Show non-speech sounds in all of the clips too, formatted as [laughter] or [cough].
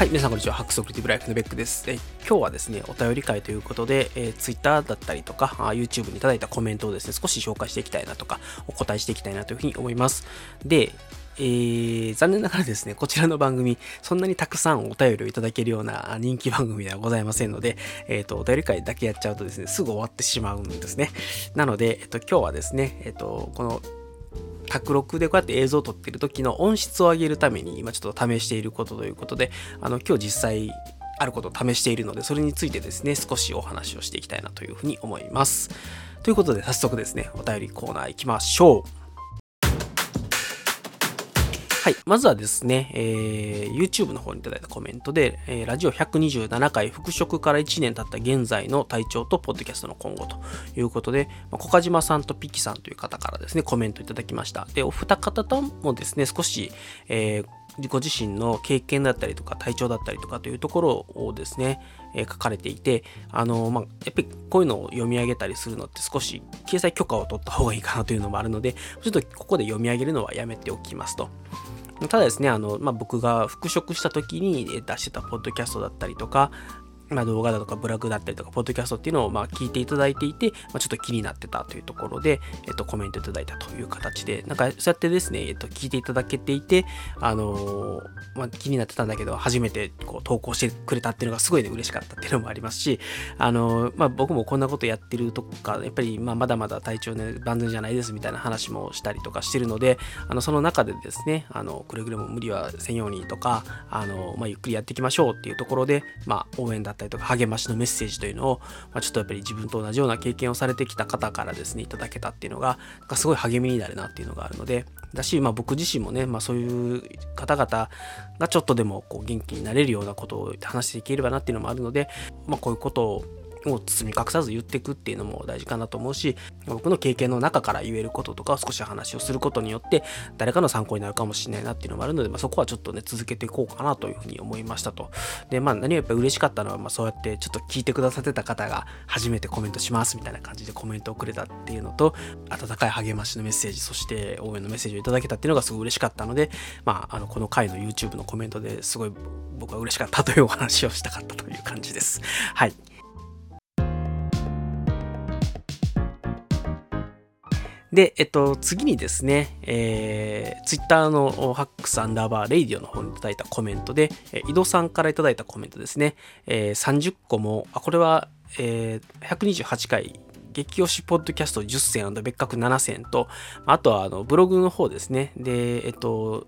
はい、皆さんこんにちは。ハックソクリティブライフのベックです。え今日はですね、お便り会ということで、えー、Twitter だったりとか、あ YouTube にいただいたコメントをですね、少し紹介していきたいなとか、お答えしていきたいなというふうに思います。で、えー、残念ながらですね、こちらの番組、そんなにたくさんお便りをいただけるような人気番組ではございませんので、えっ、ー、と、お便り会だけやっちゃうとですね、すぐ終わってしまうんですね。なので、えっ、ー、と、今日はですね、えっ、と、この卓録でこうやって映像を撮ってる時の音質を上げるために今ちょっと試していることということで、あの、今日実際あることを試しているので、それについてですね、少しお話をしていきたいなというふうに思います。ということで、早速ですね、お便りコーナー行きましょう。い。まずはですね、えー、YouTube の方にいただいたコメントで、えー、ラジオ127回復職から1年経った現在の体調とポッドキャストの今後ということで、まあ、小鹿島さんとピキさんという方からですね、コメントいただきました。で、お二方ともですね、少し、えー、ご自身の経験だったりとか体調だったりとかというところをですね、えー、書かれていて、あのまあ、やっぱりこういうのを読み上げたりするのって少し掲載許可を取った方がいいかなというのもあるので、ちょっとここで読み上げるのはやめておきますと。ただですね、あの、まあ、僕が復職した時に出してたポッドキャストだったりとか、まあ、動画だとかブログだったりとか、ポッドキャストっていうのをまあ聞いていただいていて、まあ、ちょっと気になってたというところで、えっと、コメントいただいたという形で、なんかそうやってですね、えっと、聞いていただけていて、あのー、まあ、気になってたんだけど、初めてこう投稿してくれたっていうのがすごいね、嬉しかったっていうのもありますし、あのー、まあ、僕もこんなことやってるとか、やっぱりまあまだまだ体調ね、万全じゃないですみたいな話もしたりとかしてるので、あのその中でですね、あのくれぐれも無理はせんようにとか、あのまあ、ゆっくりやっていきましょうっていうところで、まあ、応援だったたりとか励ましのメッセージというのを、まあ、ちょっとやっぱり自分と同じような経験をされてきた方からですね、いただけたっていうのが、すごい励みになるなっていうのがあるので、だし、まあ、僕自身もね、まあ、そういう方々がちょっとでもこう元気になれるようなことを話していければなっていうのもあるので、まあ、こういうことをを包み隠さず言っていくっていうのも大事かなと思うし僕の経験の中から言えることとかを少し話をすることによって誰かの参考になるかもしれないなっていうのもあるので、まあ、そこはちょっとね続けていこうかなというふうに思いましたとでまあ何よりやっぱ嬉しかったのは、まあ、そうやってちょっと聞いてくださってた方が初めてコメントしますみたいな感じでコメントをくれたっていうのと温かい励ましのメッセージそして応援のメッセージをいただけたっていうのがすごい嬉しかったので、まあ、あのこの回の YouTube のコメントですごい僕は嬉しかったというお話をしたかったという感じです。はい。で、えっと、次にですね、えー、Twitter のハックスアンダーバーレイディオの方にいただいたコメントで、え井戸さんからいただいたコメントですね、えー、30個も、あ、これは、えー、128回激推しポッドキャスト10選別格7選と、あとはあのブログの方ですね。で、えっと、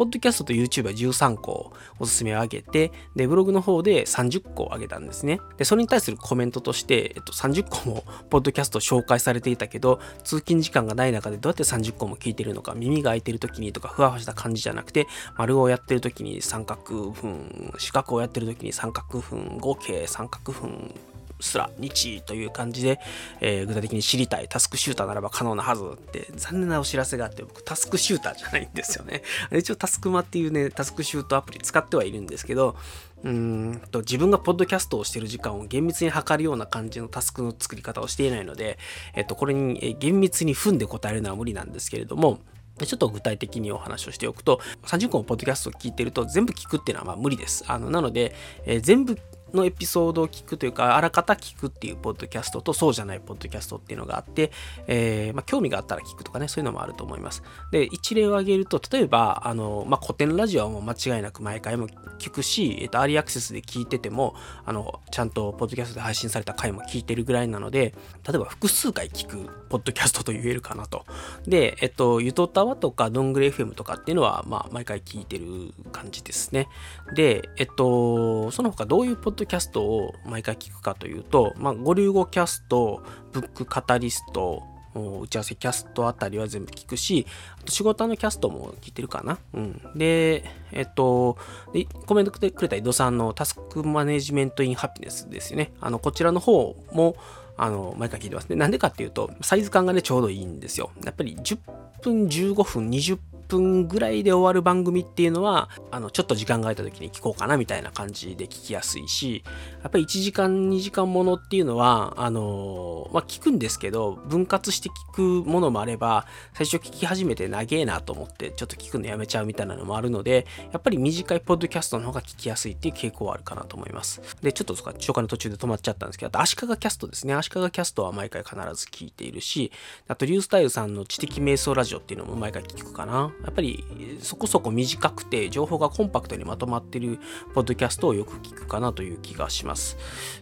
ポッドキャストと YouTube は13個おすすめを上げて、で、ブログの方で30個上げたんですね。で、それに対するコメントとして、えっと、30個もポッドキャスト紹介されていたけど、通勤時間がない中でどうやって30個も聞いてるのか、耳が開いてる時にとか、ふわふわした感じじゃなくて、丸をやってる時に三角分、四角をやってる時に三角分、合計三角分、すら日という感じで、えー、具体的に知りたいタスクシューターならば可能なはずって残念なお知らせがあって僕タスクシューターじゃないんですよね [laughs] 一応タスクマっていうねタスクシュートアプリ使ってはいるんですけどうんと自分がポッドキャストをしてる時間を厳密に測るような感じのタスクの作り方をしていないので、えっと、これに厳密に踏んで答えるのは無理なんですけれどもちょっと具体的にお話をしておくと、30個のポッドキャストを聞いてると全部聞くっていうのはまあ無理です。あのなので、えー、全部のエピソードを聞くというか、あらかた聞くっていうポッドキャストと、そうじゃないポッドキャストっていうのがあって、えー、まあ、興味があったら聞くとかね、そういうのもあると思います。で、一例を挙げると、例えば、あの、まあ、古典ラジオはもう間違いなく毎回も聞くし、えっ、と、アーリーアクセスで聞いてても、あの、ちゃんとポッドキャストで配信された回も聞いてるぐらいなので、例えば複数回聞くポッドキャストと言えるかなと。で、えっと、ゆとたわとか、どんぐり FM とかっていうのは、まあ、毎回聞いてる感じですね。で、えっと、その他どういうポッドキャストを毎回聞くかというと、まあ、ゴリューゴキャスト、ブックカタリスト、打ち合わせキャストあたりは全部聞くし、あと仕事のキャストも聞いてるかな。うん。で、えっと、でコメントくれた井戸さんのタスクマネジメントインハピネスですよね。あの、こちらの方も、あの、毎回聞いてますね。なんでかっていうと、サイズ感がね、ちょうどいいんですよ。やっぱり10分、15分、20分ぐらいで終わる番組っていうのは、あの、ちょっと時間が空いた時に聞こうかなみたいな感じで聞きやすいし、やっぱり1時間、2時間ものっていうのは、あの、まあ、聞くんですけど、分割して聞くものもあれば、最初聞き始めて長えなと思って、ちょっと聞くのやめちゃうみたいなのもあるので、やっぱり短いポッドキャストの方が聞きやすいっていう傾向はあるかなと思います。で、ちょっとそか紹介の途中で止まっちゃったんですけど、あと、足利キャストですね。足利キャストは毎回必ず聞いているし、あと、リュースタイルさんの知的瞑想ラジオっていうのも毎回聞くかな。やっぱり、そこそこ短くて、情報がコンパクトにまとまってるポッドキャストをよく聞くかなという気がします。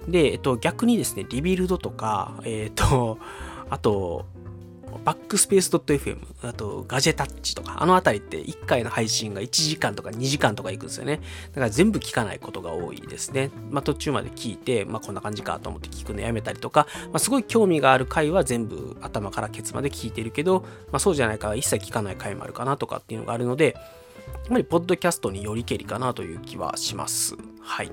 で、えっと、逆にですね、リビルドとか、えっと、あと、バックスペース .fm、あとガジェタッチとか、あのあたりって1回の配信が1時間とか2時間とかいくんですよね。だから全部聞かないことが多いですね。まあ途中まで聞いて、まあこんな感じかと思って聞くのやめたりとか、まあすごい興味がある回は全部頭からケツまで聞いてるけど、まあそうじゃないから一切聞かない回もあるかなとかっていうのがあるので、やっぱりポッドキャストによりけりかなという気はします。はい。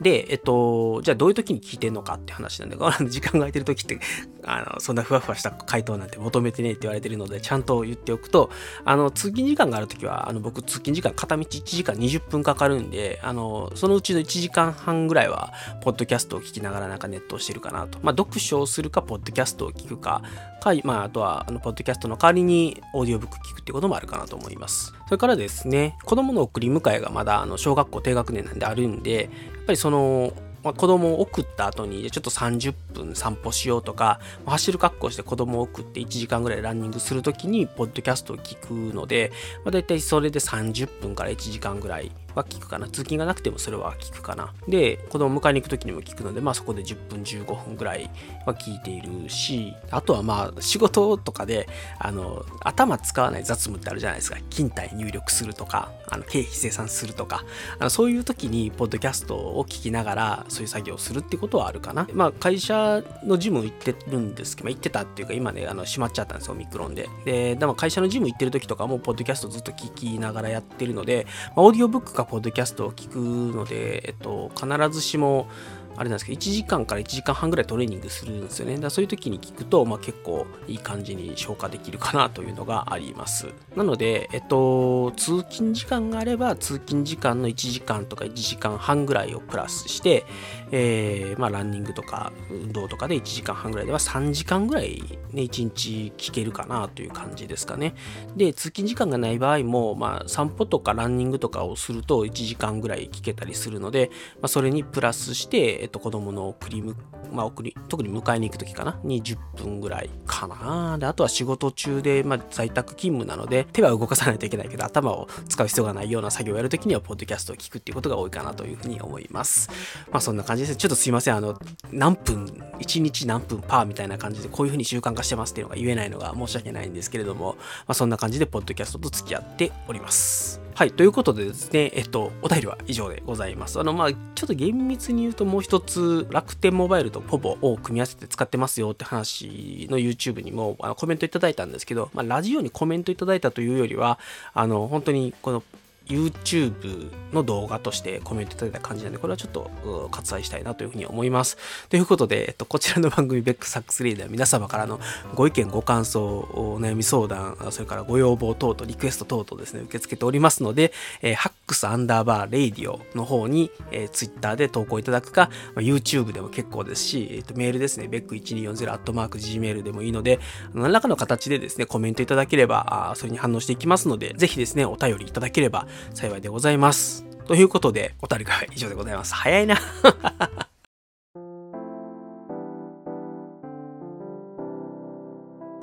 で、えっと、じゃあどういう時に聞いてんのかって話なんで、[laughs] 時間が空いてる時って、あの、そんなふわふわした回答なんて求めてねって言われてるので、ちゃんと言っておくと、あの、通勤時間がある時は、あの、僕、通勤時間片道1時間20分かかるんで、あの、そのうちの1時間半ぐらいは、ポッドキャストを聞きながらなんかネットをしてるかなと。まあ、読書をするか、ポッドキャストを聞くか、か、まあ、あとは、あの、ポッドキャストの代わりに、オーディオブック聞くってこともあるかなと思います。それからですね、子供の送り迎えがまだ、あの、小学校低学年なんであるんで、ぱりその、まあ、子供を送った後に、ちょっと30分散歩しようとか、走る格好して子供を送って1時間ぐらいランニングする時に、ポッドキャストを聞くので、まあ、大体それで30分から1時間ぐらいは聞くかな。通勤がなくてもそれは聞くかな。で、子供迎えに行く時にも聞くので、まあそこで10分15分ぐらいは聞いているし、あとはまあ仕事とかで、あの、頭使わない雑務ってあるじゃないですか。勤怠入力するとか、あの経費生産するとか、あのそういう時にポッドキャストを聞きながらそういう作業をするってことはあるかな。まあ会社のジム行ってるんですけど、まあ、行ってたっていうか今ね、あの閉まっちゃったんですよ、オミクロンで。で、でも会社のジム行ってる時とかもポッドキャストずっと聞きながらやってるので、まあ、オーディオブックかポッドキャストを聞くので、えっと、必ずしもあれなんですけど、1時間から1時間半ぐらいトレーニングするんですよね。だそういう時に聞くと、まあ、結構いい感じに消化できるかなというのがあります。なので、えっと、通勤時間があれば、通勤時間の1時間とか1時間半ぐらいをプラスして、えー、まあ、ランニングとか運動とかで1時間半ぐらいでは3時間ぐらいね、1日聞けるかなという感じですかね。で、通勤時間がない場合も、まあ、散歩とかランニングとかをすると1時間ぐらい聞けたりするので、まあ、それにプラスして、えっと、子供の送り、まあ、送り、特に迎えに行く時かな、に10分ぐらいかな。で、あとは仕事中で、まあ、在宅勤務なので、手は動かさないといけないけど、頭を使う必要がないような作業をやるときには、ポッドキャストを聞くっていうことが多いかなというふうに思います。まあ、そんな感じです。ちょっとすいません。あの、何分、1日何分パーみたいな感じで、こういうふうに習慣化してますっていうのが言えないのが申し訳ないんですけれども、まあ、そんな感じで、ポッドキャストと付き合っております。はい。ということでですね、えっと、お便りは以上でございます。あの、まあ、ちょっと厳密に言うともう一つ、楽天モバイルとポボを組み合わせて使ってますよって話の YouTube にもあのコメントいただいたんですけど、まあ、ラジオにコメントいただいたというよりは、あの、本当にこの YouTube の動画としてコメントいただいた感じなんで、これはちょっと割愛したいなというふうに思います。ということで、えっと、こちらの番組ベックサックスリーでは皆様からのご意見、ご感想、お悩み相談、それからご要望等々、リクエスト等々ですね、受け付けておりますので、えー、ハックスアンダーバーレイディオの方に、えー、Twitter で投稿いただくか、まあ、YouTube でも結構ですし、えっと、メールですね、ベック1240アットマーク Gmail でもいいので、何らかの形でですね、コメントいただければ、あそれに反応していきますので、ぜひですね、お便りいただければ幸いでございます。ということで、お便りが以上でございます。早いな [laughs]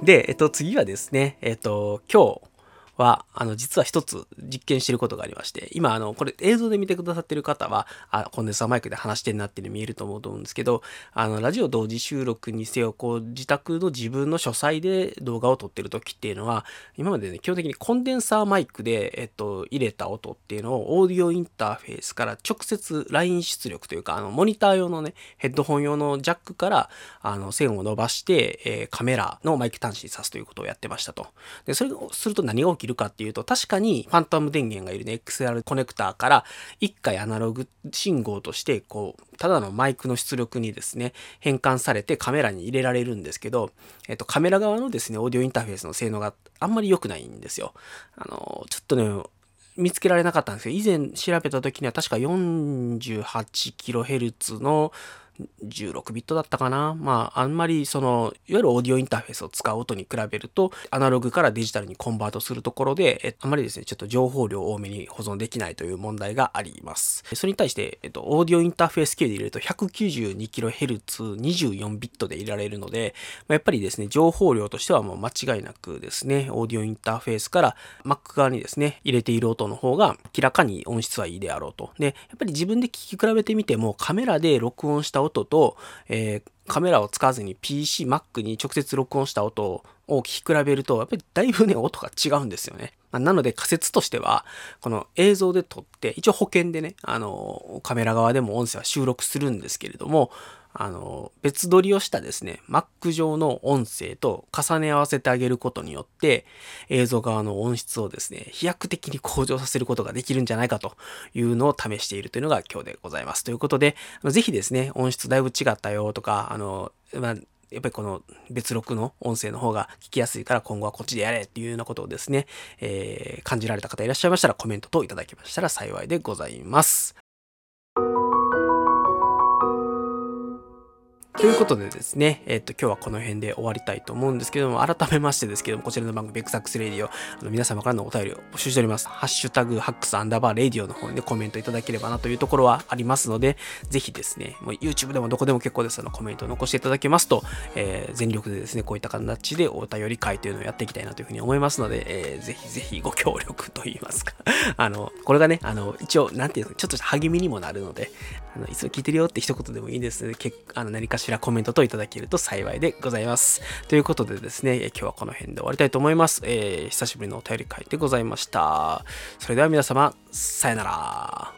で、えっと、次はですね、えっと、今日、は、あの、実は一つ実験してることがありまして、今、あの、これ映像で見てくださってる方は、あ、コンデンサーマイクで話してんなっていうの見えると思うと思うんですけど、あの、ラジオ同時収録にせよ、こう、自宅の自分の書斎で動画を撮ってる時っていうのは、今までね、基本的にコンデンサーマイクで、えっと、入れた音っていうのをオーディオインターフェースから直接ライン出力というか、あの、モニター用のね、ヘッドホン用のジャックから、あの、線を伸ばして、えー、カメラのマイク端子に挿すということをやってましたと。で、それをすると何が起ききるかっていうと、確かにファントム電源がいるね、XR コネクターから1回アナログ信号として、こう、ただのマイクの出力にですね、変換されてカメラに入れられるんですけど、えっと、カメラ側のですね、オーディオインターフェースの性能があんまり良くないんですよ。あの、ちょっとね、見つけられなかったんですけど、以前調べた時には確か 48kHz の16ビットだったかな。まあ、あんまりその、いわゆるオーディオインターフェースを使う音に比べると、アナログからデジタルにコンバートするところで、えあまりですね、ちょっと情報量多めに保存できないという問題があります。それに対して、えっと、オーディオインターフェース系で入れると 192kHz24 ビットで入れられるので、まあ、やっぱりですね、情報量としてはもう間違いなくですね、オーディオインターフェースから Mac 側にですね、入れている音の方が明らかに音質はいいであろうと。で、やっぱり自分で聞き比べてみても、カメラで録音した音と、えー、カメラを使わずに PC、Mac に直接録音した音を聞き比べると、やっぱりだいぶね、音が違うんですよね。まあ、なので仮説としては、この映像で撮って、一応保険でね、あの、カメラ側でも音声は収録するんですけれども、あの、別撮りをしたですね、Mac 上の音声と重ね合わせてあげることによって、映像側の音質をですね、飛躍的に向上させることができるんじゃないかというのを試しているというのが今日でございます。ということで、ぜひですね、音質だいぶ違ったよとか、あの、まあ、やっぱりこの別録の音声の方が聞きやすいから今後はこっちでやれっていうようなことをですね、えー、感じられた方いらっしゃいましたらコメントといただきましたら幸いでございます。ということでですね、えっ、と、今日はこの辺で終わりたいと思うんですけども、改めましてですけども、こちらの番組、ベクサックスレディオ、あの皆様からのお便りを募集しております。ハッシュタグ、ハックスアンダーバーレディオの方に、ね、コメントいただければなというところはありますので、ぜひですね、もう YouTube でもどこでも結構です。あの、コメントを残していただけますと、えー、全力でですね、こういった形でお便り会というのをやっていきたいなというふうに思いますので、えー、ぜひぜひご協力といいますかあの、これがね、あの、一応、なんていうの、ちょっと励みにもなるので、あのいつも聞いてるよって一言でもいいですね。けあの何かしらコメントといただけると幸いでございます。ということでですね、今日はこの辺で終わりたいと思います。えー、久しぶりのお便り会でございました。それでは皆様、さよなら。